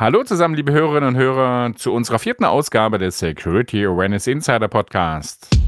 Hallo zusammen, liebe Hörerinnen und Hörer, zu unserer vierten Ausgabe des Security Awareness Insider Podcast.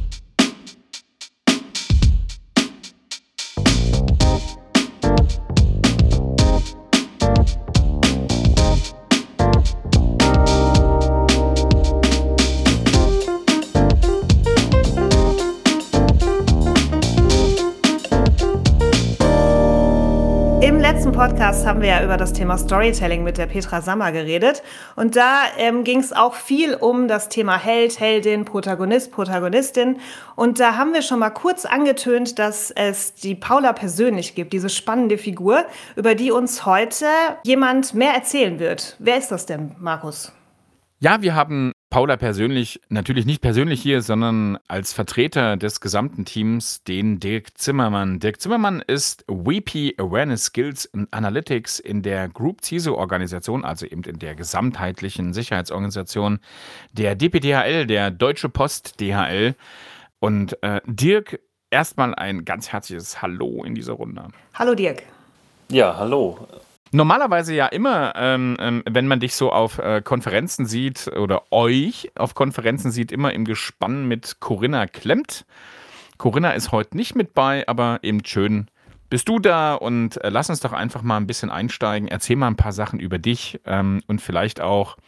Haben wir ja über das Thema Storytelling mit der Petra Sammer geredet. Und da ähm, ging es auch viel um das Thema Held, Heldin, Protagonist, Protagonistin. Und da haben wir schon mal kurz angetönt, dass es die Paula persönlich gibt, diese spannende Figur, über die uns heute jemand mehr erzählen wird. Wer ist das denn, Markus? Ja, wir haben Paula persönlich, natürlich nicht persönlich hier, sondern als Vertreter des gesamten Teams, den Dirk Zimmermann. Dirk Zimmermann ist VP Awareness Skills and Analytics in der Group CISO-Organisation, also eben in der gesamtheitlichen Sicherheitsorganisation der DPDHL, der Deutsche Post DHL. Und äh, Dirk, erstmal ein ganz herzliches Hallo in dieser Runde. Hallo Dirk. Ja, hallo. Normalerweise ja immer, ähm, ähm, wenn man dich so auf äh, Konferenzen sieht oder euch auf Konferenzen sieht, immer im Gespann mit Corinna Klemmt. Corinna ist heute nicht mit bei, aber eben schön bist du da und äh, lass uns doch einfach mal ein bisschen einsteigen. Erzähl mal ein paar Sachen über dich ähm, und vielleicht auch,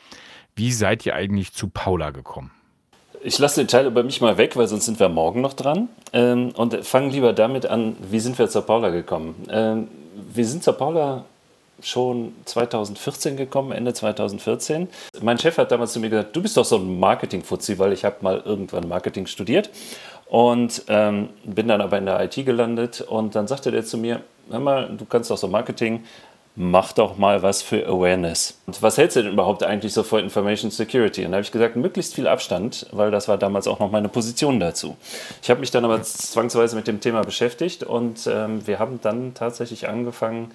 wie seid ihr eigentlich zu Paula gekommen? Ich lasse den Teil über mich mal weg, weil sonst sind wir morgen noch dran. Ähm, und fangen lieber damit an, wie sind wir zur Paula gekommen? Ähm, wir sind zur Paula schon 2014 gekommen, Ende 2014. Mein Chef hat damals zu mir gesagt, du bist doch so ein Marketing-Fuzzi, weil ich habe mal irgendwann Marketing studiert und ähm, bin dann aber in der IT gelandet und dann sagte der zu mir, hör mal, du kannst doch so Marketing, mach doch mal was für Awareness. Und was hältst du denn überhaupt eigentlich so vor Information Security? Und da habe ich gesagt, möglichst viel Abstand, weil das war damals auch noch meine Position dazu. Ich habe mich dann aber zwangsweise mit dem Thema beschäftigt und ähm, wir haben dann tatsächlich angefangen,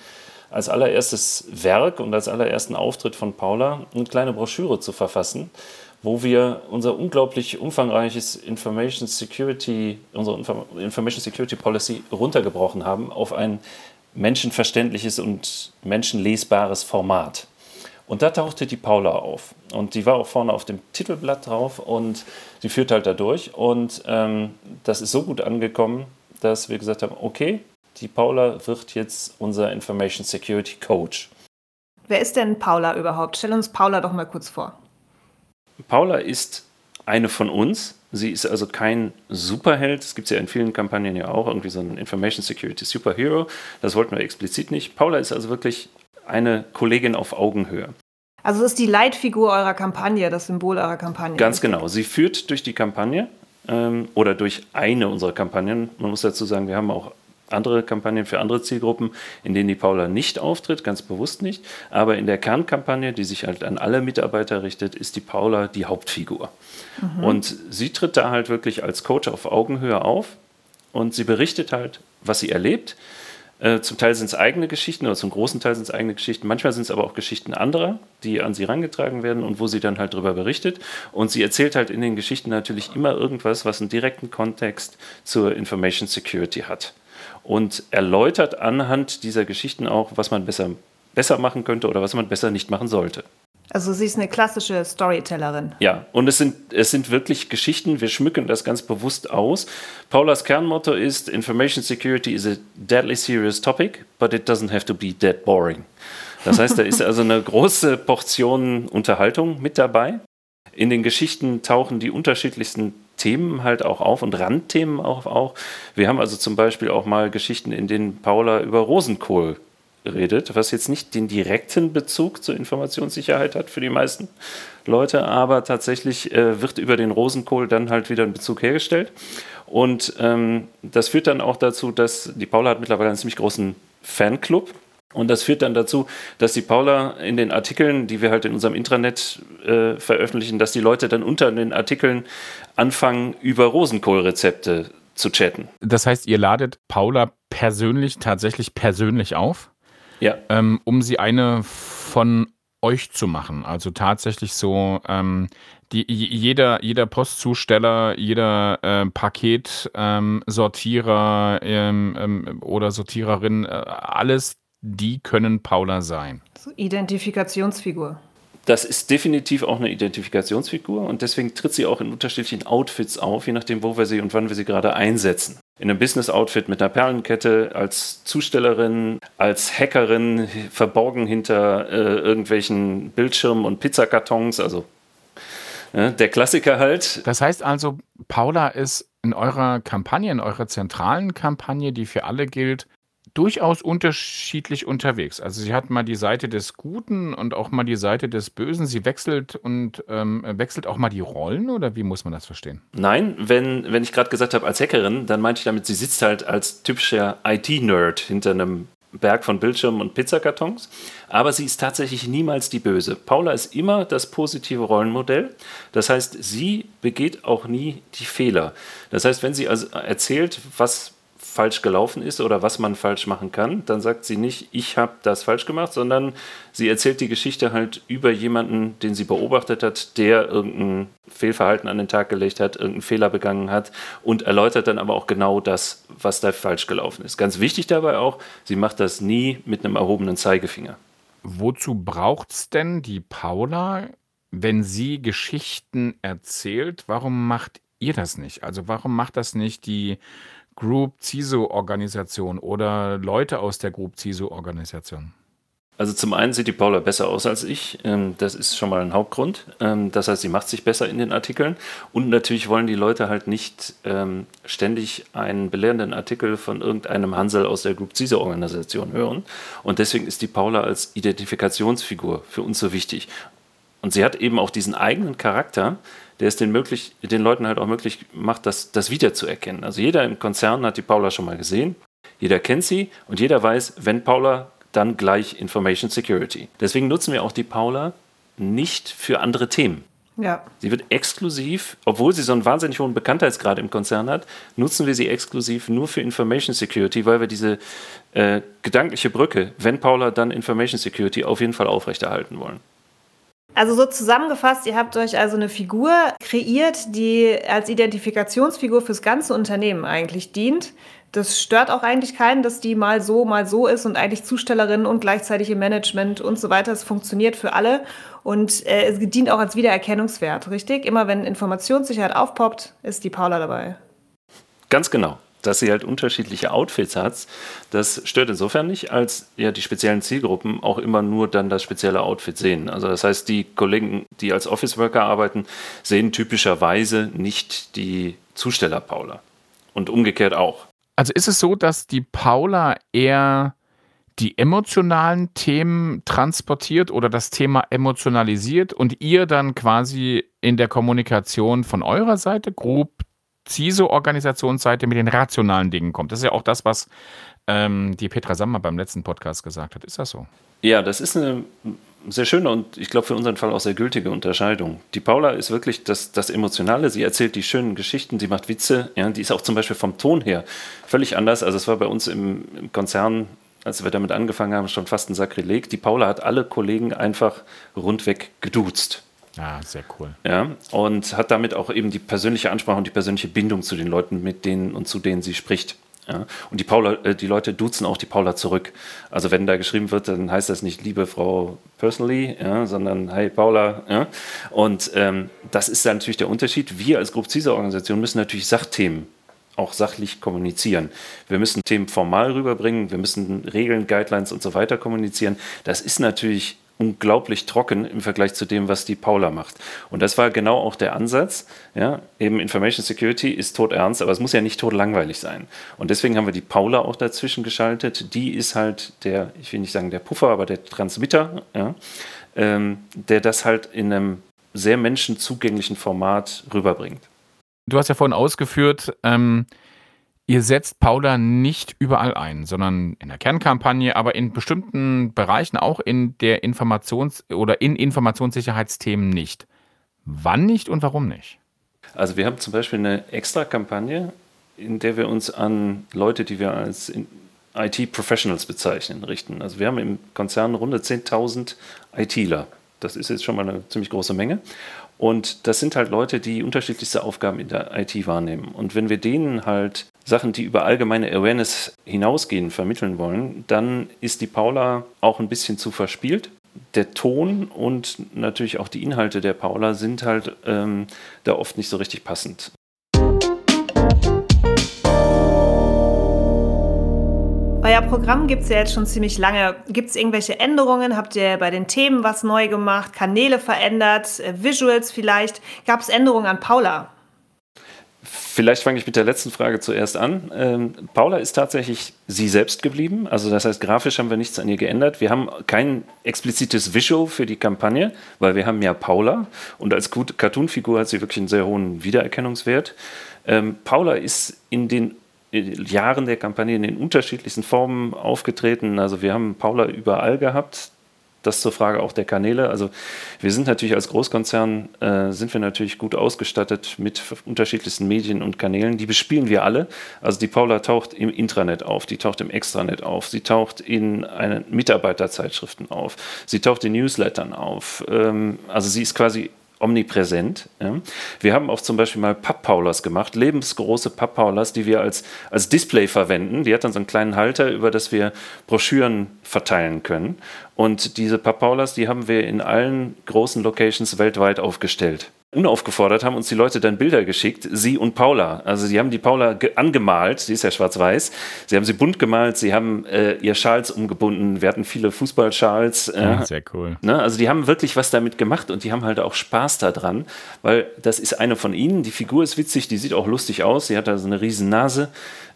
als allererstes Werk und als allerersten Auftritt von Paula eine kleine Broschüre zu verfassen, wo wir unser unglaublich umfangreiches Information Security, unsere Information Security Policy runtergebrochen haben auf ein menschenverständliches und menschenlesbares Format. Und da tauchte die Paula auf. Und die war auch vorne auf dem Titelblatt drauf und sie führt halt da durch. Und ähm, das ist so gut angekommen, dass wir gesagt haben, okay, die Paula wird jetzt unser Information Security Coach. Wer ist denn Paula überhaupt? Stell uns Paula doch mal kurz vor. Paula ist eine von uns. Sie ist also kein Superheld. Es gibt ja in vielen Kampagnen ja auch irgendwie so einen Information Security Superhero. Das wollten wir explizit nicht. Paula ist also wirklich eine Kollegin auf Augenhöhe. Also es ist die Leitfigur eurer Kampagne, das Symbol eurer Kampagne. Ganz genau. Sie führt durch die Kampagne ähm, oder durch eine unserer Kampagnen. Man muss dazu sagen, wir haben auch andere Kampagnen für andere Zielgruppen, in denen die Paula nicht auftritt, ganz bewusst nicht. Aber in der Kernkampagne, die sich halt an alle Mitarbeiter richtet, ist die Paula die Hauptfigur. Mhm. Und sie tritt da halt wirklich als Coach auf Augenhöhe auf und sie berichtet halt, was sie erlebt. Äh, zum Teil sind es eigene Geschichten oder zum großen Teil sind es eigene Geschichten. Manchmal sind es aber auch Geschichten anderer, die an sie herangetragen werden und wo sie dann halt darüber berichtet. Und sie erzählt halt in den Geschichten natürlich immer irgendwas, was einen direkten Kontext zur Information Security hat und erläutert anhand dieser Geschichten auch, was man besser, besser machen könnte oder was man besser nicht machen sollte. Also sie ist eine klassische Storytellerin. Ja, und es sind, es sind wirklich Geschichten, wir schmücken das ganz bewusst aus. Paulas Kernmotto ist, Information Security is a deadly serious topic, but it doesn't have to be dead boring. Das heißt, da ist also eine große Portion Unterhaltung mit dabei. In den Geschichten tauchen die unterschiedlichsten Themen halt auch auf und Randthemen auch auf. Wir haben also zum Beispiel auch mal Geschichten, in denen Paula über Rosenkohl redet, was jetzt nicht den direkten Bezug zur Informationssicherheit hat für die meisten Leute, aber tatsächlich äh, wird über den Rosenkohl dann halt wieder ein Bezug hergestellt. Und ähm, das führt dann auch dazu, dass die Paula hat mittlerweile einen ziemlich großen Fanclub und das führt dann dazu, dass die Paula in den Artikeln, die wir halt in unserem Intranet äh, veröffentlichen, dass die Leute dann unter den Artikeln anfangen, über Rosenkohlrezepte zu chatten. Das heißt, ihr ladet Paula persönlich, tatsächlich persönlich auf, ja. ähm, um sie eine von euch zu machen. Also tatsächlich so, ähm, die, jeder, jeder Postzusteller, jeder äh, Paketsortierer ähm, ähm, oder Sortiererin, äh, alles die können Paula sein. So Identifikationsfigur. das ist definitiv auch eine Identifikationsfigur und deswegen tritt sie auch in unterschiedlichen Outfits auf, je nachdem, wo wir sie und wann wir sie gerade einsetzen. In einem Business-Outfit mit einer Perlenkette, als Zustellerin, als Hackerin, verborgen hinter äh, irgendwelchen Bildschirmen und Pizzakartons, also äh, der Klassiker halt. Das heißt also, Paula ist in eurer Kampagne, in eurer zentralen Kampagne, die für alle gilt, durchaus unterschiedlich unterwegs. Also sie hat mal die Seite des Guten und auch mal die Seite des Bösen. Sie wechselt und ähm, wechselt auch mal die Rollen oder wie muss man das verstehen? Nein, wenn, wenn ich gerade gesagt habe als Hackerin, dann meinte ich damit, sie sitzt halt als typischer IT-Nerd hinter einem Berg von Bildschirmen und Pizzakartons. Aber sie ist tatsächlich niemals die Böse. Paula ist immer das positive Rollenmodell. Das heißt, sie begeht auch nie die Fehler. Das heißt, wenn sie also erzählt, was falsch gelaufen ist oder was man falsch machen kann, dann sagt sie nicht, ich habe das falsch gemacht, sondern sie erzählt die Geschichte halt über jemanden, den sie beobachtet hat, der irgendein Fehlverhalten an den Tag gelegt hat, irgendeinen Fehler begangen hat und erläutert dann aber auch genau das, was da falsch gelaufen ist. Ganz wichtig dabei auch, sie macht das nie mit einem erhobenen Zeigefinger. Wozu braucht es denn die Paula, wenn sie Geschichten erzählt? Warum macht ihr das nicht? Also warum macht das nicht die Group CISO-Organisation oder Leute aus der Group CISO-Organisation? Also zum einen sieht die Paula besser aus als ich. Ähm, das ist schon mal ein Hauptgrund. Ähm, das heißt, sie macht sich besser in den Artikeln. Und natürlich wollen die Leute halt nicht ähm, ständig einen belehrenden Artikel von irgendeinem Hansel aus der Group CISO-Organisation hören. Und deswegen ist die Paula als Identifikationsfigur für uns so wichtig. Und sie hat eben auch diesen eigenen Charakter, der es den, möglich, den Leuten halt auch möglich macht, das, das wiederzuerkennen. Also jeder im Konzern hat die Paula schon mal gesehen, jeder kennt sie und jeder weiß, wenn Paula, dann gleich Information Security. Deswegen nutzen wir auch die Paula nicht für andere Themen. Ja. Sie wird exklusiv, obwohl sie so einen wahnsinnig hohen Bekanntheitsgrad im Konzern hat, nutzen wir sie exklusiv nur für Information Security, weil wir diese äh, gedankliche Brücke, wenn Paula, dann Information Security, auf jeden Fall aufrechterhalten wollen. Also so zusammengefasst, ihr habt euch also eine Figur kreiert, die als Identifikationsfigur fürs ganze Unternehmen eigentlich dient. Das stört auch eigentlich keinen, dass die mal so, mal so ist und eigentlich Zustellerin und gleichzeitig im Management und so weiter. Es funktioniert für alle und äh, es dient auch als Wiedererkennungswert, richtig? Immer wenn Informationssicherheit aufpoppt, ist die Paula dabei. Ganz genau dass sie halt unterschiedliche Outfits hat, das stört insofern nicht, als ja die speziellen Zielgruppen auch immer nur dann das spezielle Outfit sehen. Also das heißt, die Kollegen, die als Office Worker arbeiten, sehen typischerweise nicht die Zusteller Paula. Und umgekehrt auch. Also ist es so, dass die Paula eher die emotionalen Themen transportiert oder das Thema emotionalisiert und ihr dann quasi in der Kommunikation von eurer Seite grob CISO-Organisationsseite mit den rationalen Dingen kommt. Das ist ja auch das, was ähm, die Petra Sammer beim letzten Podcast gesagt hat. Ist das so? Ja, das ist eine sehr schöne und ich glaube für unseren Fall auch sehr gültige Unterscheidung. Die Paula ist wirklich das, das Emotionale. Sie erzählt die schönen Geschichten, sie macht Witze. Ja, die ist auch zum Beispiel vom Ton her völlig anders. Also es war bei uns im, im Konzern als wir damit angefangen haben, schon fast ein Sakrileg. Die Paula hat alle Kollegen einfach rundweg geduzt. Ah, sehr cool. Ja, und hat damit auch eben die persönliche Ansprache und die persönliche Bindung zu den Leuten, mit denen und zu denen sie spricht. Ja, und die Paula, äh, die Leute duzen auch die Paula zurück. Also wenn da geschrieben wird, dann heißt das nicht liebe Frau Personally, ja, sondern hey Paula. Ja. Und ähm, das ist dann natürlich der Unterschied. Wir als Group CISA Organisation müssen natürlich Sachthemen auch sachlich kommunizieren. Wir müssen Themen formal rüberbringen, wir müssen Regeln, Guidelines und so weiter kommunizieren. Das ist natürlich unglaublich trocken im Vergleich zu dem, was die Paula macht. Und das war genau auch der Ansatz. Ja, eben Information Security ist todernst, aber es muss ja nicht todlangweilig sein. Und deswegen haben wir die Paula auch dazwischen geschaltet. Die ist halt der, ich will nicht sagen der Puffer, aber der Transmitter, ja, ähm, der das halt in einem sehr menschenzugänglichen Format rüberbringt. Du hast ja vorhin ausgeführt, ähm, Ihr setzt Paula nicht überall ein, sondern in der Kernkampagne, aber in bestimmten Bereichen auch in der Informations- oder in Informationssicherheitsthemen nicht. Wann nicht und warum nicht? Also wir haben zum Beispiel eine Extra-Kampagne, in der wir uns an Leute, die wir als IT-Professionals bezeichnen, richten. Also wir haben im Konzern rund 10.000 ITler. Das ist jetzt schon mal eine ziemlich große Menge. Und das sind halt Leute, die unterschiedlichste Aufgaben in der IT wahrnehmen. Und wenn wir denen halt Sachen, die über allgemeine Awareness hinausgehen, vermitteln wollen, dann ist die Paula auch ein bisschen zu verspielt. der Ton und natürlich auch die Inhalte der Paula sind halt ähm, da oft nicht so richtig passend. Euer Programm gibt es ja jetzt schon ziemlich lange. Gibt es irgendwelche Änderungen? Habt ihr bei den Themen was neu gemacht? Kanäle verändert? Äh, Visuals vielleicht? Gab es Änderungen an Paula? Vielleicht fange ich mit der letzten Frage zuerst an. Ähm, Paula ist tatsächlich sie selbst geblieben. Also das heißt, grafisch haben wir nichts an ihr geändert. Wir haben kein explizites Visual für die Kampagne, weil wir haben ja Paula und als Cartoon-Figur hat sie wirklich einen sehr hohen Wiedererkennungswert. Ähm, Paula ist in den Jahren der Kampagne in den unterschiedlichsten Formen aufgetreten. Also wir haben Paula überall gehabt. Das zur Frage auch der Kanäle. Also wir sind natürlich als Großkonzern, äh, sind wir natürlich gut ausgestattet mit unterschiedlichsten Medien und Kanälen. Die bespielen wir alle. Also die Paula taucht im Intranet auf, die taucht im Extranet auf, sie taucht in Mitarbeiterzeitschriften auf, sie taucht in Newslettern auf. Ähm, also sie ist quasi omnipräsent. Ja. Wir haben auch zum Beispiel mal Papppaulas gemacht, lebensgroße Papppaulas, die wir als, als Display verwenden. Die hat dann so einen kleinen Halter, über das wir Broschüren verteilen können. Und diese Papppaulas, die haben wir in allen großen Locations weltweit aufgestellt unaufgefordert haben uns die Leute dann Bilder geschickt, sie und Paula. Also sie haben die Paula angemalt, sie ist ja schwarz-weiß, sie haben sie bunt gemalt, sie haben äh, ihr Schals umgebunden, wir hatten viele Fußballschals. Äh, ja, sehr cool. Ne? Also die haben wirklich was damit gemacht und die haben halt auch Spaß daran, weil das ist eine von ihnen, die Figur ist witzig, die sieht auch lustig aus, sie hat da so eine riesen Nase.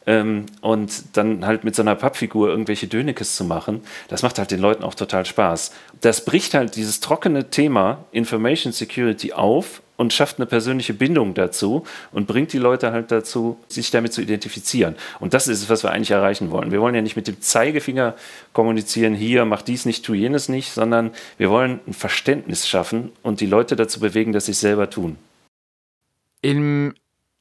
Ähm, und dann halt mit so einer Pappfigur irgendwelche Dönekes zu machen, das macht halt den Leuten auch total Spaß. Das bricht halt dieses trockene Thema Information Security auf und schafft eine persönliche Bindung dazu und bringt die Leute halt dazu, sich damit zu identifizieren. Und das ist es, was wir eigentlich erreichen wollen. Wir wollen ja nicht mit dem Zeigefinger kommunizieren, hier, mach dies nicht, tu jenes nicht, sondern wir wollen ein Verständnis schaffen und die Leute dazu bewegen, dass sie es selber tun. Im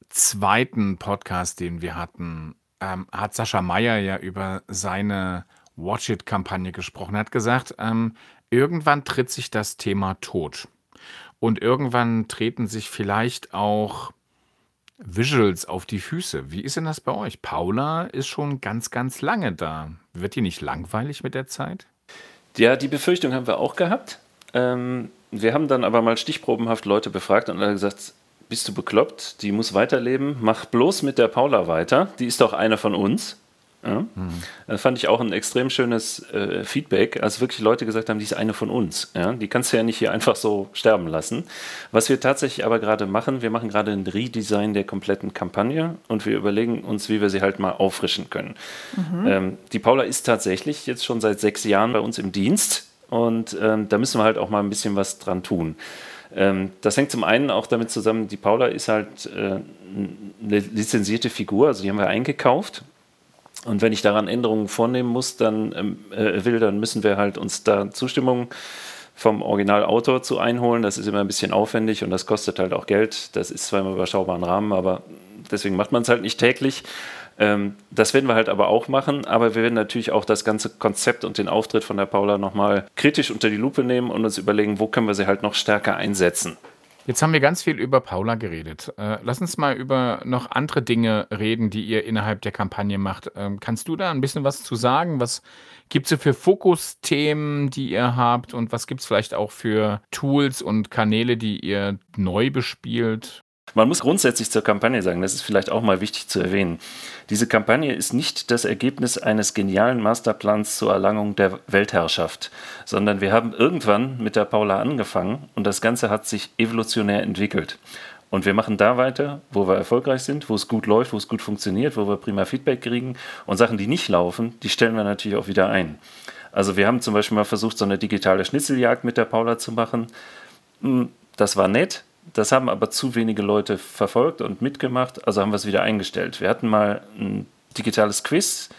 zweiten Podcast, den wir hatten, ähm, hat Sascha Meyer ja über seine Watch It-Kampagne gesprochen. Er hat gesagt, ähm, irgendwann tritt sich das Thema tot. Und irgendwann treten sich vielleicht auch Visuals auf die Füße. Wie ist denn das bei euch? Paula ist schon ganz, ganz lange da. Wird die nicht langweilig mit der Zeit? Ja, die Befürchtung haben wir auch gehabt. Ähm, wir haben dann aber mal stichprobenhaft Leute befragt und alle gesagt, bist du bekloppt? Die muss weiterleben. Mach bloß mit der Paula weiter. Die ist doch eine von uns. Ja? Mhm. Das fand ich auch ein extrem schönes äh, Feedback, als wirklich Leute gesagt haben, die ist eine von uns. Ja? Die kannst du ja nicht hier einfach so sterben lassen. Was wir tatsächlich aber gerade machen, wir machen gerade ein Redesign der kompletten Kampagne und wir überlegen uns, wie wir sie halt mal auffrischen können. Mhm. Ähm, die Paula ist tatsächlich jetzt schon seit sechs Jahren bei uns im Dienst und ähm, da müssen wir halt auch mal ein bisschen was dran tun. Ähm, das hängt zum einen auch damit zusammen, die Paula ist halt äh, eine lizenzierte Figur, also die haben wir eingekauft. Und wenn ich daran Änderungen vornehmen muss, dann ähm, äh, will, dann müssen wir halt uns da Zustimmung vom Originalautor zu einholen. Das ist immer ein bisschen aufwendig und das kostet halt auch Geld. Das ist zwar im überschaubaren Rahmen, aber deswegen macht man es halt nicht täglich. Ähm, das werden wir halt aber auch machen, aber wir werden natürlich auch das ganze Konzept und den Auftritt von der Paula nochmal kritisch unter die Lupe nehmen und uns überlegen, wo können wir sie halt noch stärker einsetzen. Jetzt haben wir ganz viel über Paula geredet. Äh, lass uns mal über noch andere Dinge reden, die ihr innerhalb der Kampagne macht. Ähm, kannst du da ein bisschen was zu sagen? Was gibt es für Fokusthemen, die ihr habt? Und was gibt es vielleicht auch für Tools und Kanäle, die ihr neu bespielt? Man muss grundsätzlich zur Kampagne sagen, das ist vielleicht auch mal wichtig zu erwähnen. Diese Kampagne ist nicht das Ergebnis eines genialen Masterplans zur Erlangung der Weltherrschaft, sondern wir haben irgendwann mit der Paula angefangen und das Ganze hat sich evolutionär entwickelt. Und wir machen da weiter, wo wir erfolgreich sind, wo es gut läuft, wo es gut funktioniert, wo wir prima Feedback kriegen. Und Sachen, die nicht laufen, die stellen wir natürlich auch wieder ein. Also wir haben zum Beispiel mal versucht, so eine digitale Schnitzeljagd mit der Paula zu machen. Hm, das war nett, das haben aber zu wenige Leute verfolgt und mitgemacht, also haben wir es wieder eingestellt. Wir hatten mal ein digitales Quiz,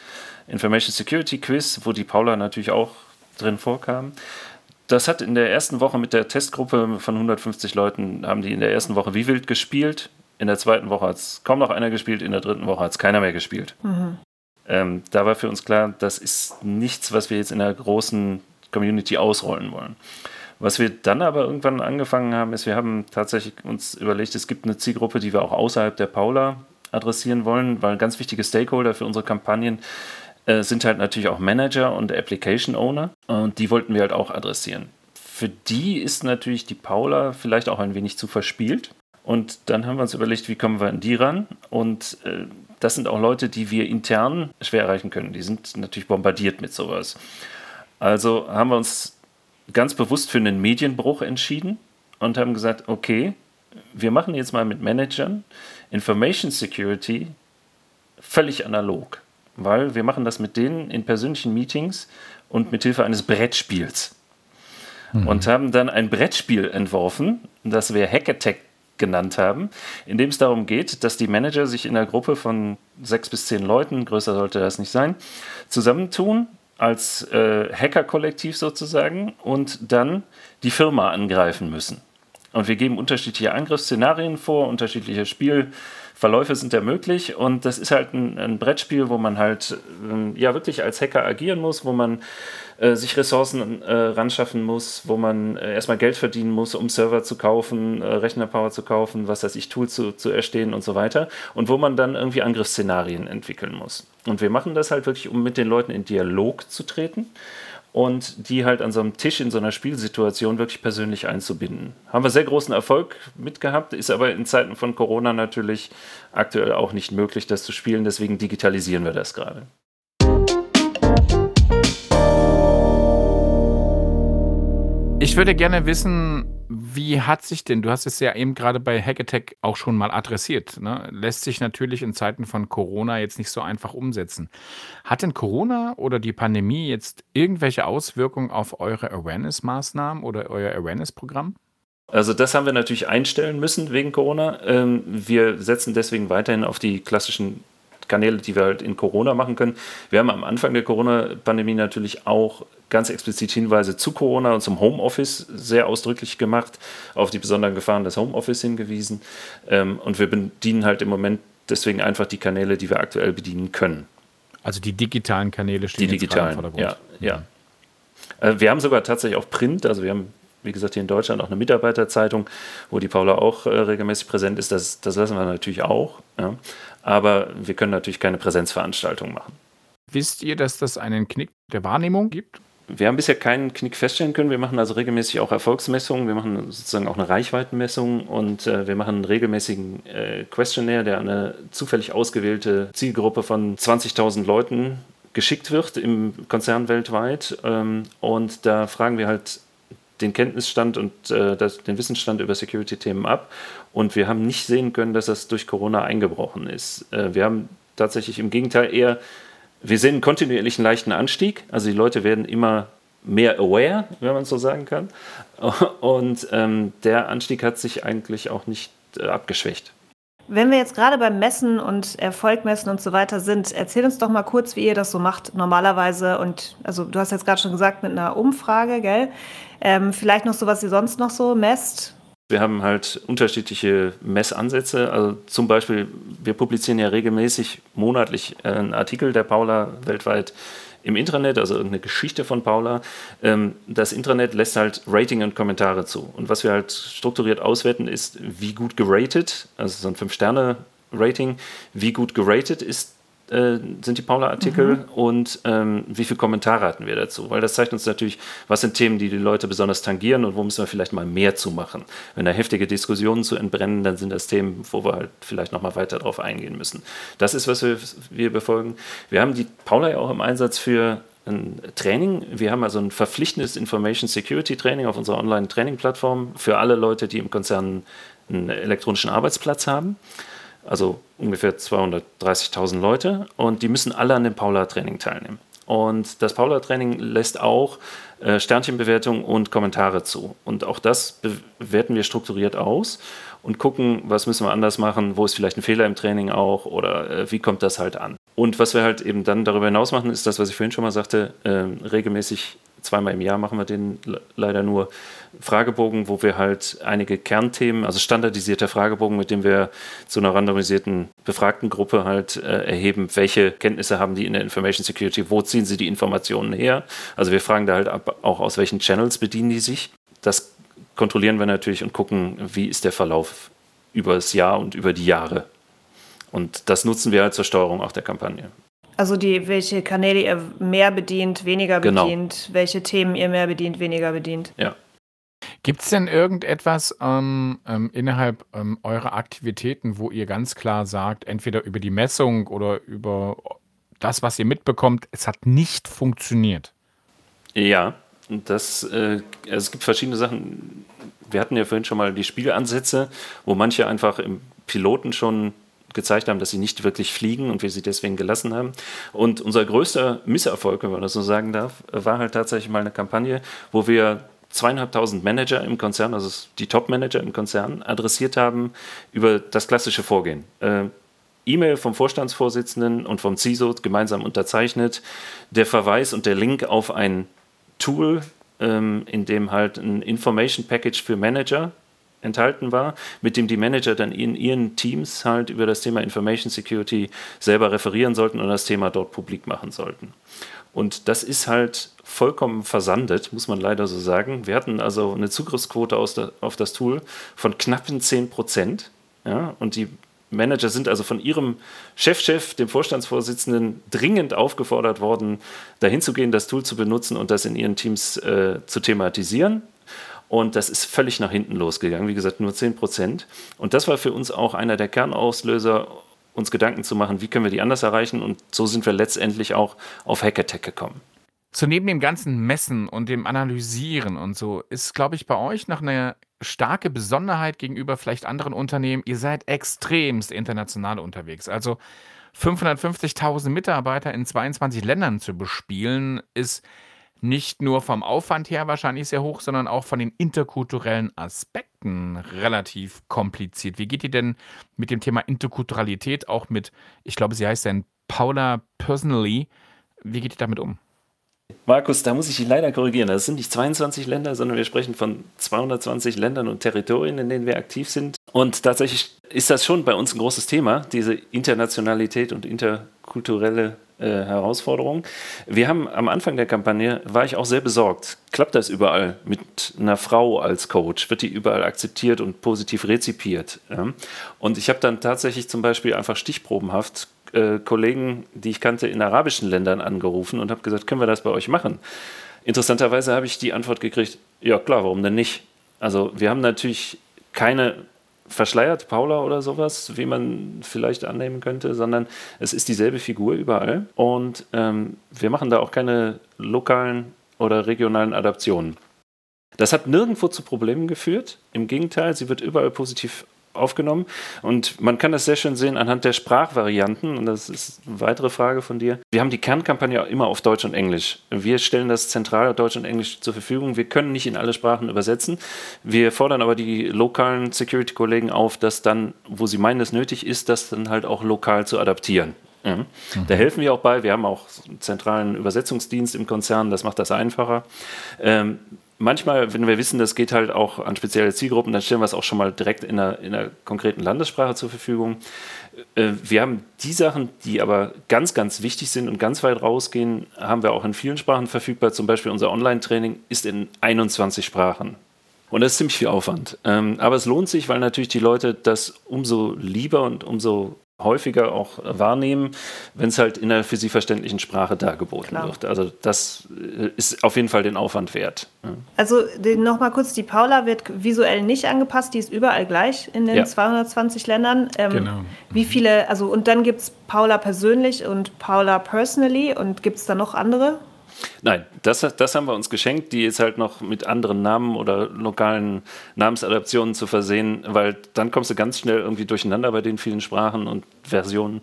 Information Security Quiz, wo die Paula natürlich auch drin vorkam. Das hat in der ersten Woche mit der Testgruppe von 150 Leuten, haben die in der ersten Woche wie wild gespielt. In der zweiten Woche hat es kaum noch einer gespielt, in der dritten Woche hat es keiner mehr gespielt. Mhm. Ähm, da war für uns klar, das ist nichts, was wir jetzt in der großen Community ausrollen wollen. Was wir dann aber irgendwann angefangen haben, ist, wir haben tatsächlich uns überlegt, es gibt eine Zielgruppe, die wir auch außerhalb der Paula adressieren wollen, weil ganz wichtige Stakeholder für unsere Kampagnen äh, sind halt natürlich auch Manager und Application Owner und die wollten wir halt auch adressieren. Für die ist natürlich die Paula vielleicht auch ein wenig zu verspielt. Und dann haben wir uns überlegt, wie kommen wir an die ran? Und äh, das sind auch Leute, die wir intern schwer erreichen können. Die sind natürlich bombardiert mit sowas. Also haben wir uns ganz bewusst für einen Medienbruch entschieden und haben gesagt, okay, wir machen jetzt mal mit Managern Information Security völlig analog, weil wir machen das mit denen in persönlichen Meetings und mit Hilfe eines Brettspiels. Mhm. Und haben dann ein Brettspiel entworfen, das wir Hack Attack genannt haben, in dem es darum geht, dass die Manager sich in einer Gruppe von sechs bis zehn Leuten, größer sollte das nicht sein, zusammentun als äh, Hacker-Kollektiv sozusagen und dann die Firma angreifen müssen. Und wir geben unterschiedliche Angriffsszenarien vor, unterschiedliche Spielverläufe sind da möglich. Und das ist halt ein, ein Brettspiel, wo man halt ähm, ja wirklich als Hacker agieren muss, wo man äh, sich Ressourcen äh, ranschaffen muss, wo man äh, erstmal Geld verdienen muss, um Server zu kaufen, äh, Rechnerpower zu kaufen, was weiß ich, Tools zu, zu erstehen und so weiter. Und wo man dann irgendwie Angriffsszenarien entwickeln muss. Und wir machen das halt wirklich, um mit den Leuten in Dialog zu treten und die halt an so einem Tisch in so einer Spielsituation wirklich persönlich einzubinden. Haben wir sehr großen Erfolg mitgehabt, ist aber in Zeiten von Corona natürlich aktuell auch nicht möglich, das zu spielen, deswegen digitalisieren wir das gerade. Ich würde gerne wissen, wie hat sich denn, du hast es ja eben gerade bei Hackattack auch schon mal adressiert, ne? lässt sich natürlich in Zeiten von Corona jetzt nicht so einfach umsetzen. Hat denn Corona oder die Pandemie jetzt irgendwelche Auswirkungen auf eure Awareness-Maßnahmen oder euer Awareness-Programm? Also das haben wir natürlich einstellen müssen wegen Corona. Ähm, wir setzen deswegen weiterhin auf die klassischen Kanäle, die wir halt in Corona machen können. Wir haben am Anfang der Corona-Pandemie natürlich auch ganz explizit Hinweise zu Corona und zum Homeoffice sehr ausdrücklich gemacht, auf die besonderen Gefahren des Homeoffice hingewiesen. Ähm, und wir bedienen halt im Moment deswegen einfach die Kanäle, die wir aktuell bedienen können. Also die digitalen Kanäle stehen die digitalen, im Vordergrund. Ja, ja. Mhm. Wir haben sogar tatsächlich auch Print, also wir haben wie gesagt, hier in Deutschland auch eine Mitarbeiterzeitung, wo die Paula auch äh, regelmäßig präsent ist. Das, das lassen wir natürlich auch. Ja. Aber wir können natürlich keine Präsenzveranstaltung machen. Wisst ihr, dass das einen Knick der Wahrnehmung gibt? Wir haben bisher keinen Knick feststellen können. Wir machen also regelmäßig auch Erfolgsmessungen. Wir machen sozusagen auch eine Reichweitenmessung und äh, wir machen einen regelmäßigen äh, Questionnaire, der an eine zufällig ausgewählte Zielgruppe von 20.000 Leuten geschickt wird im Konzern weltweit. Ähm, und da fragen wir halt den Kenntnisstand und äh, das, den Wissensstand über Security-Themen ab. Und wir haben nicht sehen können, dass das durch Corona eingebrochen ist. Äh, wir haben tatsächlich im Gegenteil eher, wir sehen einen kontinuierlichen leichten Anstieg. Also die Leute werden immer mehr aware, wenn man so sagen kann. Und ähm, der Anstieg hat sich eigentlich auch nicht äh, abgeschwächt. Wenn wir jetzt gerade beim Messen und Erfolgmessen und so weiter sind, erzähl uns doch mal kurz, wie ihr das so macht normalerweise. Und also du hast jetzt gerade schon gesagt mit einer Umfrage, gell? Ähm, vielleicht noch so, was ihr sonst noch so messt. Wir haben halt unterschiedliche Messansätze. Also zum Beispiel, wir publizieren ja regelmäßig monatlich einen Artikel der Paula weltweit im Intranet, also irgendeine Geschichte von Paula. Ähm, das Intranet lässt halt Rating und Kommentare zu. Und was wir halt strukturiert auswerten, ist, wie gut geratet, also so ein 5-Sterne-Rating, wie gut geratet ist äh, sind die Paula-Artikel mhm. und ähm, wie viele Kommentare hatten wir dazu? Weil das zeigt uns natürlich, was sind Themen, die die Leute besonders tangieren und wo müssen wir vielleicht mal mehr zu machen. Wenn da heftige Diskussionen zu entbrennen, dann sind das Themen, wo wir halt vielleicht nochmal weiter drauf eingehen müssen. Das ist, was wir, wir befolgen. Wir haben die Paula ja auch im Einsatz für ein Training. Wir haben also ein verpflichtendes Information Security Training auf unserer Online-Training-Plattform für alle Leute, die im Konzern einen elektronischen Arbeitsplatz haben also ungefähr 230.000 Leute und die müssen alle an dem Paula-Training teilnehmen. Und das Paula-Training lässt auch äh, Sternchenbewertungen und Kommentare zu. Und auch das bewerten wir strukturiert aus und gucken, was müssen wir anders machen, wo ist vielleicht ein Fehler im Training auch oder äh, wie kommt das halt an. Und was wir halt eben dann darüber hinaus machen, ist das, was ich vorhin schon mal sagte, äh, regelmäßig zweimal im Jahr machen wir den leider nur Fragebogen, wo wir halt einige Kernthemen, also standardisierter Fragebogen, mit dem wir zu einer randomisierten Befragtengruppe halt äh, erheben, welche Kenntnisse haben die in der Information Security, wo ziehen sie die Informationen her. Also wir fragen da halt ab, auch aus welchen Channels bedienen die sich. Das kontrollieren wir natürlich und gucken, wie ist der Verlauf über das Jahr und über die Jahre. Und das nutzen wir halt zur Steuerung auch der Kampagne. Also die, welche Kanäle ihr mehr bedient, weniger Genau. bedient, welche Themen ihr mehr bedient, weniger bedient. Ja. Gibt es denn irgendetwas ähm, ähm, innerhalb ähm, eurer Aktivitäten, wo ihr ganz klar sagt, entweder über die Messung oder über das, was ihr mitbekommt, es hat nicht funktioniert? Ja, das, äh, also es gibt verschiedene Sachen. Wir hatten ja vorhin schon mal die Spielansätze, wo manche einfach im Piloten schon gezeigt haben, dass sie nicht wirklich fliegen und wir sie deswegen gelassen haben. Und unser größter Misserfolg, wenn man das so sagen darf, war halt tatsächlich mal eine Kampagne, wo wir zweieinhalbtausend Manager im Konzern, also die Top-Manager im Konzern, adressiert haben über das klassische Vorgehen. Äh, E-Mail vom Vorstandsvorsitzenden und vom CISO gemeinsam unterzeichnet, der Verweis und der Link auf ein Tool, ähm, in dem halt ein Information Package für Manager enthalten war, mit dem die Manager dann in ihren Teams halt über das Thema Information Security selber referieren sollten und das Thema dort publik machen sollten. Und das ist halt vollkommen versandet, muss man leider so sagen. Wir hatten also eine Zugriffsquote der, auf das Tool von knappen 10 Prozent. Ja, und die Manager sind also von ihrem Chefchef, dem Vorstandsvorsitzenden, dringend aufgefordert worden, dahin zu gehen, das Tool zu benutzen und das in ihren Teams äh, zu thematisieren. Und das ist völlig nach hinten losgegangen. Wie gesagt, nur 10 Prozent. Und das war für uns auch einer der Kernauslöser, uns Gedanken zu machen, wie können wir die anders erreichen. Und so sind wir letztendlich auch auf Hackattack gekommen. So neben dem ganzen Messen und dem Analysieren und so ist, glaube ich, bei euch noch eine starke Besonderheit gegenüber vielleicht anderen Unternehmen. Ihr seid extremst international unterwegs. Also 550.000 Mitarbeiter in 22 Ländern zu bespielen, ist nicht nur vom Aufwand her wahrscheinlich sehr hoch, sondern auch von den interkulturellen Aspekten relativ kompliziert. Wie geht ihr denn mit dem Thema Interkulturalität auch mit, ich glaube, sie heißt dann Paula Personally, wie geht ihr damit um? Markus, da muss ich dich leider korrigieren. Das sind nicht 22 Länder, sondern wir sprechen von 220 Ländern und Territorien, in denen wir aktiv sind. Und tatsächlich ist das schon bei uns ein großes Thema, diese Internationalität und interkulturelle äh, Herausforderung. Wir haben am Anfang der Kampagne, war ich auch sehr besorgt. Klappt das überall mit einer Frau als Coach? Wird die überall akzeptiert und positiv rezipiert? Und ich habe dann tatsächlich zum Beispiel einfach stichprobenhaft äh, Kollegen, die ich kannte, in arabischen Ländern angerufen und habe gesagt, können wir das bei euch machen? Interessanterweise habe ich die Antwort gekriegt, ja klar, warum denn nicht? Also wir haben natürlich keine verschleiert Paula oder sowas, wie man vielleicht annehmen könnte, sondern es ist dieselbe Figur überall und ähm, wir machen da auch keine lokalen oder regionalen Adaptionen. Das hat nirgendwo zu Problemen geführt. Im Gegenteil, sie wird überall positiv aufgenommen. Und man kann das sehr schön sehen anhand der Sprachvarianten. Und das ist eine weitere Frage von dir. Wir haben die Kernkampagne immer auf Deutsch und Englisch. Wir stellen das zentral auf Deutsch und Englisch zur Verfügung. Wir können nicht in alle Sprachen übersetzen. Wir fordern aber die lokalen Security-Kollegen auf, dass dann, wo sie meinen, es nötig ist, das dann halt auch lokal zu adaptieren. Ja. Mhm. Da helfen wir auch bei. Wir haben auch einen zentralen Übersetzungsdienst im Konzern, das macht das einfacher. Ähm, manchmal, wenn wir wissen, das geht halt auch an spezielle Zielgruppen, dann stellen wir es auch schon mal direkt in einer, in einer konkreten Landessprache zur Verfügung. Äh, wir haben die Sachen, die aber ganz, ganz wichtig sind und ganz weit rausgehen, haben wir auch in vielen Sprachen verfügbar. Zum Beispiel unser Online-Training ist in 21 Sprachen. Und das ist ziemlich viel Aufwand. Ähm, aber es lohnt sich, weil natürlich die Leute das umso lieber und umso häufiger auch wahrnehmen, wenn es halt in einer für sie verständlichen Sprache dargeboten Klar. wird. Also das äh, ist auf jeden Fall den Aufwand wert. Also nochmal kurz, die Paula wird visuell nicht angepasst, die ist überall gleich in den ja. 220 Ländern. Ähm, genau. Wie viele, also und dann gibt es Paula persönlich und Paula personally und gibt es da noch andere? Nein, das, das haben wir uns geschenkt, die jetzt halt noch mit anderen Namen oder lokalen Namensadaptionen zu versehen, weil dann kommst du ganz schnell irgendwie durcheinander bei den vielen Sprachen und Versionen.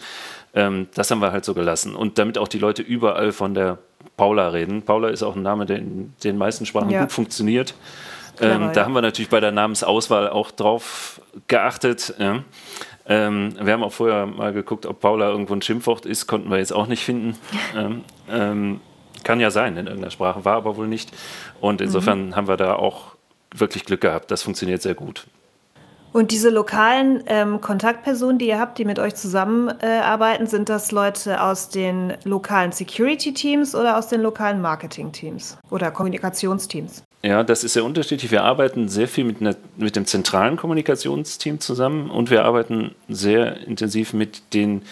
Ähm, das haben wir halt so gelassen. Und damit auch die Leute überall von der Paula reden. Paula ist auch ein Name, der in den meisten Sprachen ja. gut funktioniert. Ähm, ja. Da haben wir natürlich bei der Namensauswahl auch drauf geachtet. Ja. Ähm, wir haben auch vorher mal geguckt, ob Paula irgendwo ein Schimpfwort ist, konnten wir jetzt auch nicht finden. ähm, ähm kann ja sein in irgendeiner Sprache, war aber wohl nicht. Und insofern mhm. haben wir da auch wirklich Glück gehabt. Das funktioniert sehr gut. Und diese lokalen ähm, Kontaktpersonen, die ihr habt, die mit euch zusammenarbeiten, äh, sind das Leute aus den lokalen Security-Teams oder aus den lokalen Marketing-Teams oder Kommunikationsteams? Ja, das ist sehr unterschiedlich. Wir arbeiten sehr viel mit, einer, mit dem zentralen Kommunikationsteam zusammen und wir arbeiten sehr intensiv mit den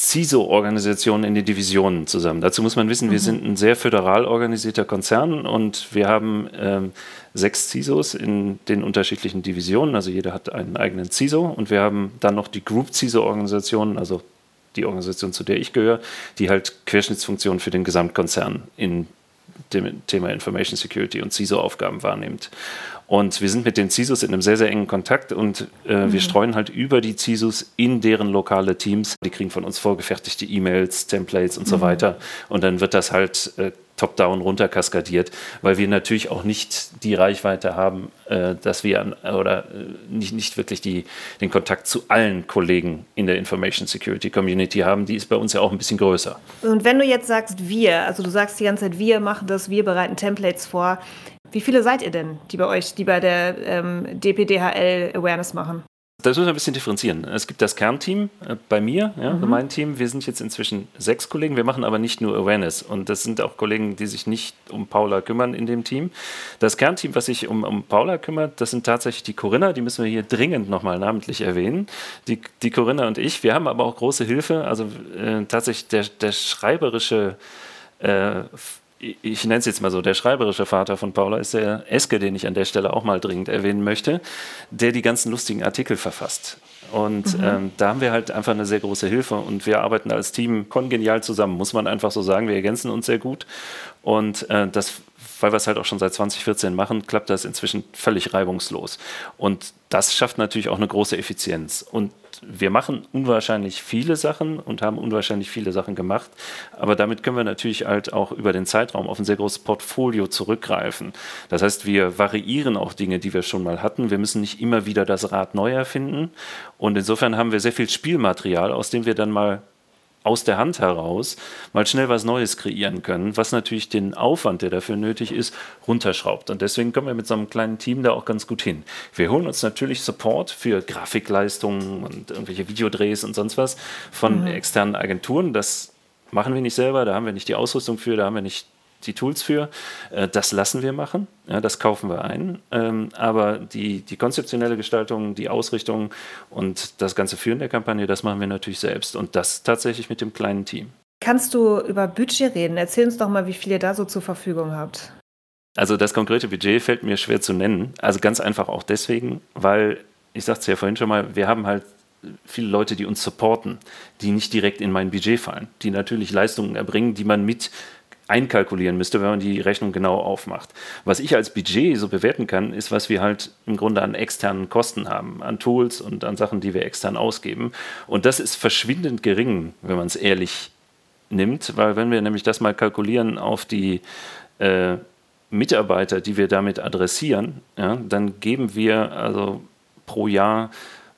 CISO-Organisationen in den Divisionen zusammen. Dazu muss man wissen, mhm. wir sind ein sehr föderal organisierter Konzern und wir haben ähm, sechs CISOs in den unterschiedlichen Divisionen. Also jeder hat einen eigenen CISO und wir haben dann noch die Group CISO-Organisationen, also die Organisation, zu der ich gehöre, die halt Querschnittsfunktionen für den Gesamtkonzern in dem Thema Information Security und CISO-Aufgaben wahrnimmt. Und wir sind mit den CISOs in einem sehr, sehr engen Kontakt und äh, mhm. wir streuen halt über die CISOs in deren lokale Teams. Die kriegen von uns vorgefertigte E-Mails, Templates und mhm. so weiter. Und dann wird das halt äh, top-down runter kaskadiert, weil wir natürlich auch nicht die Reichweite haben, äh, dass wir an, oder äh, nicht, nicht wirklich die, den Kontakt zu allen Kollegen in der Information Security Community haben. Die ist bei uns ja auch ein bisschen größer. Und wenn du jetzt sagst wir, also du sagst die ganze Zeit wir machen das, wir bereiten Templates vor, wie viele seid ihr denn, die bei euch, die bei der ähm, DPDHL Awareness machen? Das müssen wir ein bisschen differenzieren. Es gibt das Kernteam äh, bei mir, ja, mhm. mein Team. Wir sind jetzt inzwischen sechs Kollegen. Wir machen aber nicht nur Awareness. Und das sind auch Kollegen, die sich nicht um Paula kümmern in dem Team. Das Kernteam, was sich um, um Paula kümmert, das sind tatsächlich die Corinna. Die müssen wir hier dringend nochmal namentlich erwähnen. Die, die Corinna und ich. Wir haben aber auch große Hilfe. Also äh, tatsächlich der, der schreiberische äh, ich nenne es jetzt mal so, der schreiberische Vater von Paula ist der Eske, den ich an der Stelle auch mal dringend erwähnen möchte, der die ganzen lustigen Artikel verfasst. Und mhm. ähm, da haben wir halt einfach eine sehr große Hilfe und wir arbeiten als Team kongenial zusammen, muss man einfach so sagen. Wir ergänzen uns sehr gut und äh, das weil wir es halt auch schon seit 2014 machen, klappt das inzwischen völlig reibungslos. Und das schafft natürlich auch eine große Effizienz. Und wir machen unwahrscheinlich viele Sachen und haben unwahrscheinlich viele Sachen gemacht, aber damit können wir natürlich halt auch über den Zeitraum auf ein sehr großes Portfolio zurückgreifen. Das heißt, wir variieren auch Dinge, die wir schon mal hatten. Wir müssen nicht immer wieder das Rad neu erfinden und insofern haben wir sehr viel Spielmaterial, aus dem wir dann mal aus der Hand heraus mal schnell was Neues kreieren können, was natürlich den Aufwand, der dafür nötig ist, runterschraubt. Und deswegen kommen wir mit so einem kleinen Team da auch ganz gut hin. Wir holen uns natürlich Support für Grafikleistungen und irgendwelche Videodrehs und sonst was von mhm. externen Agenturen. Das machen wir nicht selber, da haben wir nicht die Ausrüstung für, da haben wir nicht die Tools für. Äh, das lassen wir machen, ja, das kaufen wir ein. Ähm, aber die, die konzeptionelle Gestaltung, die Ausrichtung und das ganze Führen der Kampagne, das machen wir natürlich selbst. Und das tatsächlich mit dem kleinen Team. Kannst du über Budget reden? Erzähl uns doch mal, wie viel ihr da so zur Verfügung habt. Also das konkrete Budget fällt mir schwer zu nennen. Also ganz einfach auch deswegen, weil, ich sagte es ja vorhin schon mal, wir haben halt viele Leute, die uns supporten, die nicht direkt in mein Budget fallen, die natürlich Leistungen erbringen, die man mit einkalkulieren müsste, wenn man die Rechnung genau aufmacht. Was ich als Budget so bewerten kann, ist, was wir halt im Grunde an externen Kosten haben, an Tools und an Sachen, die wir extern ausgeben. Und das ist verschwindend gering, wenn man es ehrlich nimmt, weil wenn wir nämlich das mal kalkulieren auf die äh, Mitarbeiter, die wir damit adressieren, ja, dann geben wir also pro Jahr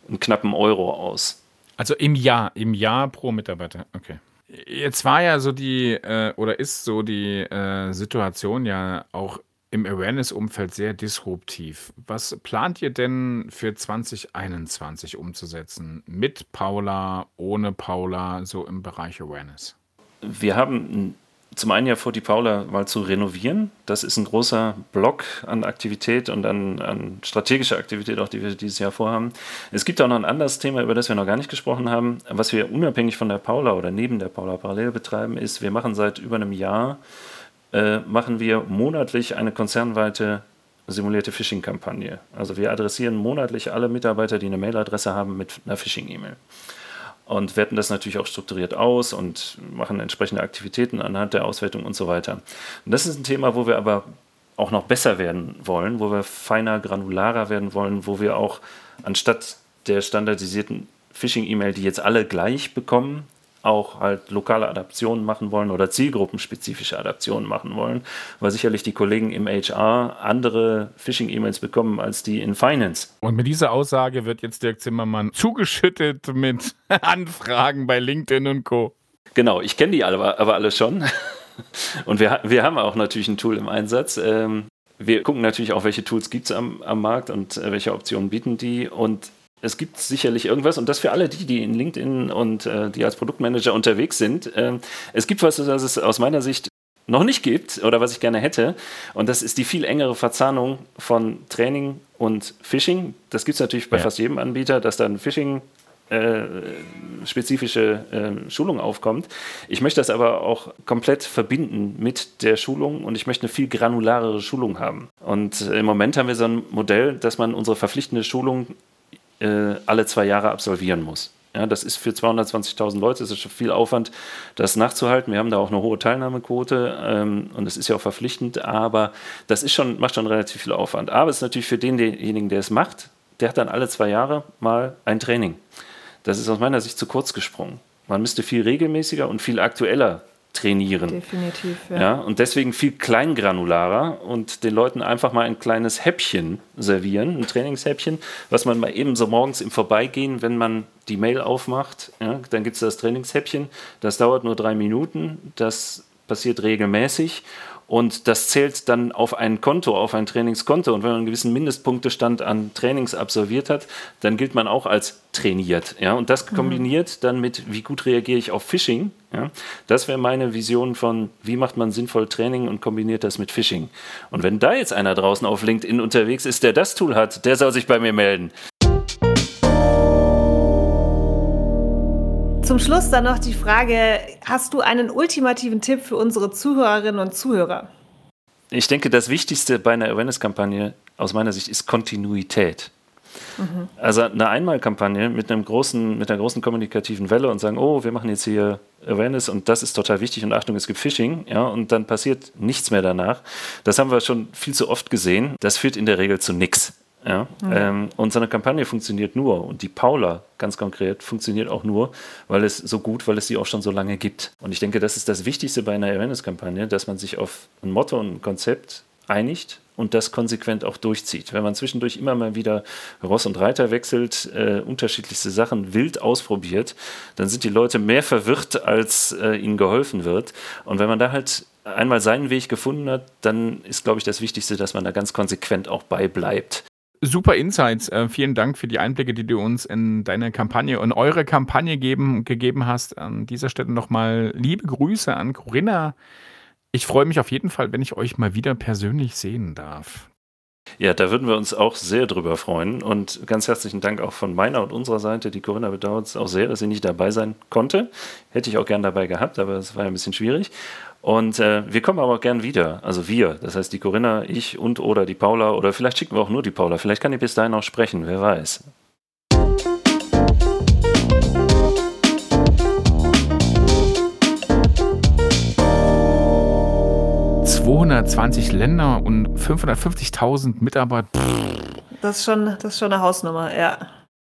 einen knappen Euro aus. Also im Jahr, im Jahr pro Mitarbeiter, okay. Jetzt war ja so die, äh, oder ist so die äh, Situation ja auch im Awareness-Umfeld sehr disruptiv. Was plant ihr denn für 2021 umzusetzen? Mit Paula, ohne Paula, so im Bereich Awareness? Wir haben zum einen ja vor, die Paula mal zu renovieren. Das ist ein großer Block an Aktivität und an, an strategischer Aktivität, auch die wir dieses Jahr vorhaben. Es gibt auch noch ein anderes Thema, über das wir noch gar nicht gesprochen haben, was wir unabhängig von der Paula oder neben der Paula parallel betreiben, ist, wir machen seit über einem Jahr, äh, machen wir monatlich eine konzernweite simulierte Phishing-Kampagne. Also wir adressieren monatlich alle Mitarbeiter, die eine Mailadresse haben, mit einer Phishing-E-Mail und werten das natürlich auch strukturiert aus und machen entsprechende Aktivitäten anhand der Auswertung und so weiter. Und das ist ein Thema, wo wir aber auch noch besser werden wollen, wo wir feiner, granularer werden wollen, wo wir auch anstatt der standardisierten Phishing-E-Mail, die jetzt alle gleich bekommen, auch halt lokale Adaptionen machen wollen oder zielgruppenspezifische Adaptionen machen wollen, weil sicherlich die Kollegen im HR andere Phishing-E-Mails bekommen als die in Finance. Und mit dieser Aussage wird jetzt Dirk Zimmermann zugeschüttet mit Anfragen bei LinkedIn und Co. Genau, ich kenne die aber, aber alle schon. Und wir, wir haben auch natürlich ein Tool im Einsatz. Ähm, wir gucken natürlich auch, welche Tools gibt es am, am Markt und äh, welche Optionen bieten die. Und es gibt sicherlich irgendwas und das für alle die, die in LinkedIn und äh, die als Produktmanager unterwegs sind. Äh, es gibt was, was es aus meiner Sicht noch nicht gibt oder was ich gerne hätte und das ist die viel engere Verzahnung von Training und Phishing. Das gibt es natürlich bei ja. fast jedem Anbieter, dass dann Phishing äh, spezifische äh, Schulung aufkommt. Ich möchte das aber auch komplett verbinden mit der Schulung und ich möchte eine viel granularere Schulung haben. Und im Moment haben wir so ein Modell, dass man unsere verpflichtende Schulung äh, alle zwei Jahre absolvieren muss. Ja, das ist für 220.000 Leute, das ist schon viel Aufwand, das nachzuhalten. Wir haben da auch eine hohe Teilnahmequote ähm, und es ist ja auch verpflichtend, aber das ist schon, macht schon relativ viel Aufwand. Aber es ist natürlich für denjenigen, der es macht, der hat dann alle zwei Jahre mal ein Training. Das ist aus meiner Sicht zu kurz gesprungen. Man müsste viel regelmäßiger und viel aktueller trainieren. Definitiv, ja. ja. Und deswegen viel kleingranularer und den Leuten einfach mal ein kleines Häppchen servieren, ein Trainingshäppchen, was man mal eben so morgens im Vorbeigehen, wenn man die Mail aufmacht, ja, dann gibt es das Trainingshäppchen. Das dauert nur drei Minuten, das passiert regelmäßig und das zählt dann auf ein Konto, auf ein Trainingskonto. Und wenn man einen gewissen Mindestpunktestand an Trainings absolviert hat, dann gilt man auch als trainiert. Ja? Und das mhm. kombiniert dann mit, wie gut reagiere ich auf Phishing. Ja? Das wäre meine Vision von, wie macht man sinnvoll Training und kombiniert das mit Phishing. Und wenn da jetzt einer draußen auf LinkedIn unterwegs ist, der das Tool hat, der soll sich bei mir melden. Zum Schluss dann noch die Frage, hast du einen ultimativen Tipp für unsere Zuhörerinnen und Zuhörer? Ich denke, das Wichtigste bei einer Awareness-Kampagne aus meiner Sicht ist Kontinuität. Mhm. Also eine Einmalkampagne mit, einem großen, mit einer großen kommunikativen Welle und sagen, oh, wir machen jetzt hier Awareness und das ist total wichtig und Achtung, es gibt Phishing, ja, und dann passiert nichts mehr danach. Das haben wir schon viel zu oft gesehen. Das führt in der Regel zu nichts. Ja? Mhm. Ähm, und so eine Kampagne funktioniert nur und die Paula ganz konkret funktioniert auch nur, weil es so gut, weil es sie auch schon so lange gibt. Und ich denke, das ist das Wichtigste bei einer Awareness-Kampagne, dass man sich auf ein Motto und ein Konzept einigt und das konsequent auch durchzieht. Wenn man zwischendurch immer mal wieder Ross und Reiter wechselt, äh, unterschiedlichste Sachen wild ausprobiert, dann sind die Leute mehr verwirrt, als äh, ihnen geholfen wird. Und wenn man da halt einmal seinen Weg gefunden hat, dann ist, glaube ich, das Wichtigste, dass man da ganz konsequent auch beibleibt super Insights. Äh, vielen Dank für die Einblicke, die du uns in deine Kampagne und eure Kampagne geben, gegeben hast. An dieser Stelle nochmal liebe Grüße an Corinna. Ich freue mich auf jeden Fall, wenn ich euch mal wieder persönlich sehen darf. Ja, da würden wir uns auch sehr drüber freuen. Und ganz herzlichen Dank auch von meiner und unserer Seite. Die Corinna bedauert es auch sehr, dass sie nicht dabei sein konnte. Hätte ich auch gern dabei gehabt, aber es war ein bisschen schwierig. Und äh, wir kommen aber auch gern wieder. Also wir, das heißt die Corinna, ich und oder die Paula oder vielleicht schicken wir auch nur die Paula. Vielleicht kann die bis dahin auch sprechen, wer weiß. 220 Länder und 550.000 Mitarbeiter. Das ist, schon, das ist schon eine Hausnummer, ja.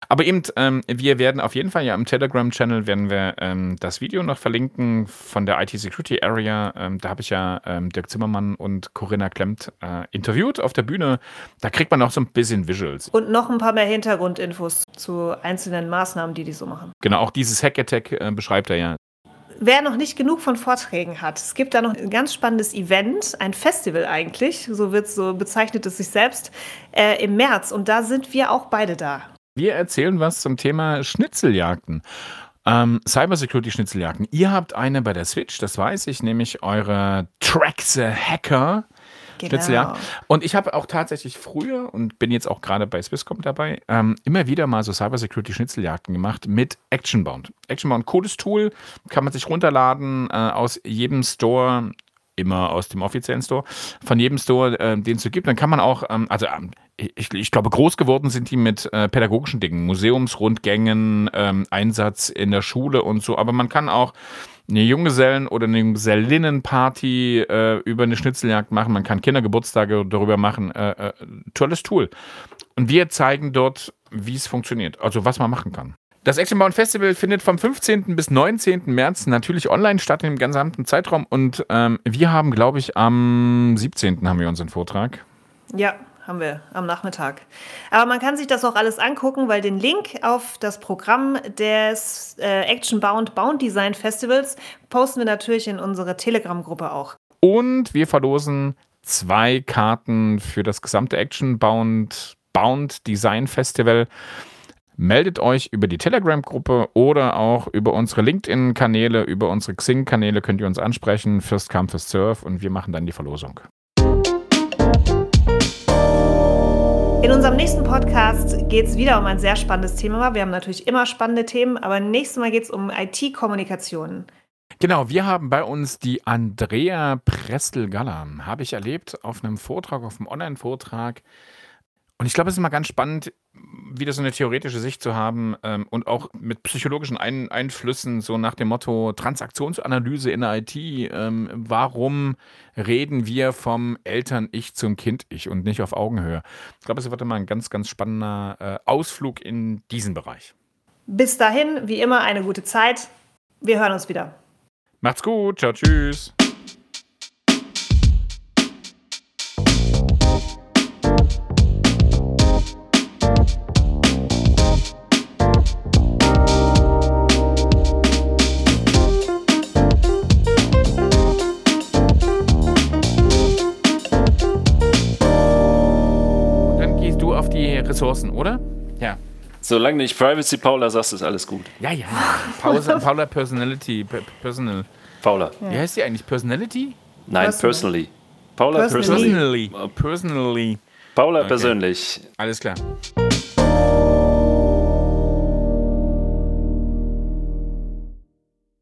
Aber eben, ähm, wir werden auf jeden Fall ja im Telegram-Channel werden wir ähm, das Video noch verlinken von der IT Security Area. Ähm, da habe ich ja ähm, Dirk Zimmermann und Corinna Klemmt äh, interviewt auf der Bühne. Da kriegt man auch so ein bisschen Visuals. Und noch ein paar mehr Hintergrundinfos zu einzelnen Maßnahmen, die die so machen. Genau, auch dieses Hack-Attack äh, beschreibt er ja. Wer noch nicht genug von Vorträgen hat, es gibt da noch ein ganz spannendes Event, ein Festival eigentlich, so wird so bezeichnet es sich selbst, äh, im März. Und da sind wir auch beide da. Wir erzählen was zum Thema Schnitzeljagden. Ähm, Cybersecurity-Schnitzeljagden. Ihr habt eine bei der Switch, das weiß ich, nämlich eure Track the Hacker. Genau. Schnitzeljagd. Und ich habe auch tatsächlich früher und bin jetzt auch gerade bei Swisscom dabei, ähm, immer wieder mal so Cybersecurity-Schnitzeljagden gemacht mit Actionbound. Actionbound, cooles Tool, kann man sich runterladen äh, aus jedem Store immer aus dem offiziellen Store, von jedem Store, äh, den es so gibt. Dann kann man auch, ähm, also ähm, ich, ich, glaube, groß geworden sind die mit äh, pädagogischen Dingen, Museumsrundgängen, ähm, Einsatz in der Schule und so. Aber man kann auch eine Junggesellen- oder eine Junggesellinnenparty äh, über eine Schnitzeljagd machen. Man kann Kindergeburtstage darüber machen. Äh, äh, tolles Tool. Und wir zeigen dort, wie es funktioniert, also was man machen kann. Das Action Bound Festival findet vom 15. bis 19. März natürlich online statt im gesamten Zeitraum und ähm, wir haben, glaube ich, am 17. haben wir unseren Vortrag. Ja, haben wir am Nachmittag. Aber man kann sich das auch alles angucken, weil den Link auf das Programm des äh, Action Bound Bound Design Festivals posten wir natürlich in unsere Telegram-Gruppe auch. Und wir verlosen zwei Karten für das gesamte Action Bound Bound Design Festival meldet euch über die Telegram-Gruppe oder auch über unsere LinkedIn-Kanäle, über unsere Xing-Kanäle könnt ihr uns ansprechen. First come, first serve und wir machen dann die Verlosung. In unserem nächsten Podcast geht es wieder um ein sehr spannendes Thema. Wir haben natürlich immer spannende Themen, aber nächstes Mal geht es um IT-Kommunikation. Genau, wir haben bei uns die Andrea Prestel-Galler. Habe ich erlebt auf einem Vortrag, auf einem Online-Vortrag. Und ich glaube, es ist immer ganz spannend, wieder so eine theoretische Sicht zu haben ähm, und auch mit psychologischen Ein Einflüssen, so nach dem Motto Transaktionsanalyse in der IT. Ähm, warum reden wir vom Eltern-Ich zum Kind-Ich und nicht auf Augenhöhe? Ich glaube, es wird immer ein ganz, ganz spannender äh, Ausflug in diesen Bereich. Bis dahin, wie immer, eine gute Zeit. Wir hören uns wieder. Macht's gut. Ciao, tschüss. Ressourcen, oder? Ja. Solange nicht Privacy Paula sagst, ist alles gut. Ja, ja. Paula, Paula Personality. Personal. Paula. Ja. Wie heißt die eigentlich? Personality? Nein, personally. Paula personally. Personally. Personally. Paula okay. persönlich. Alles klar.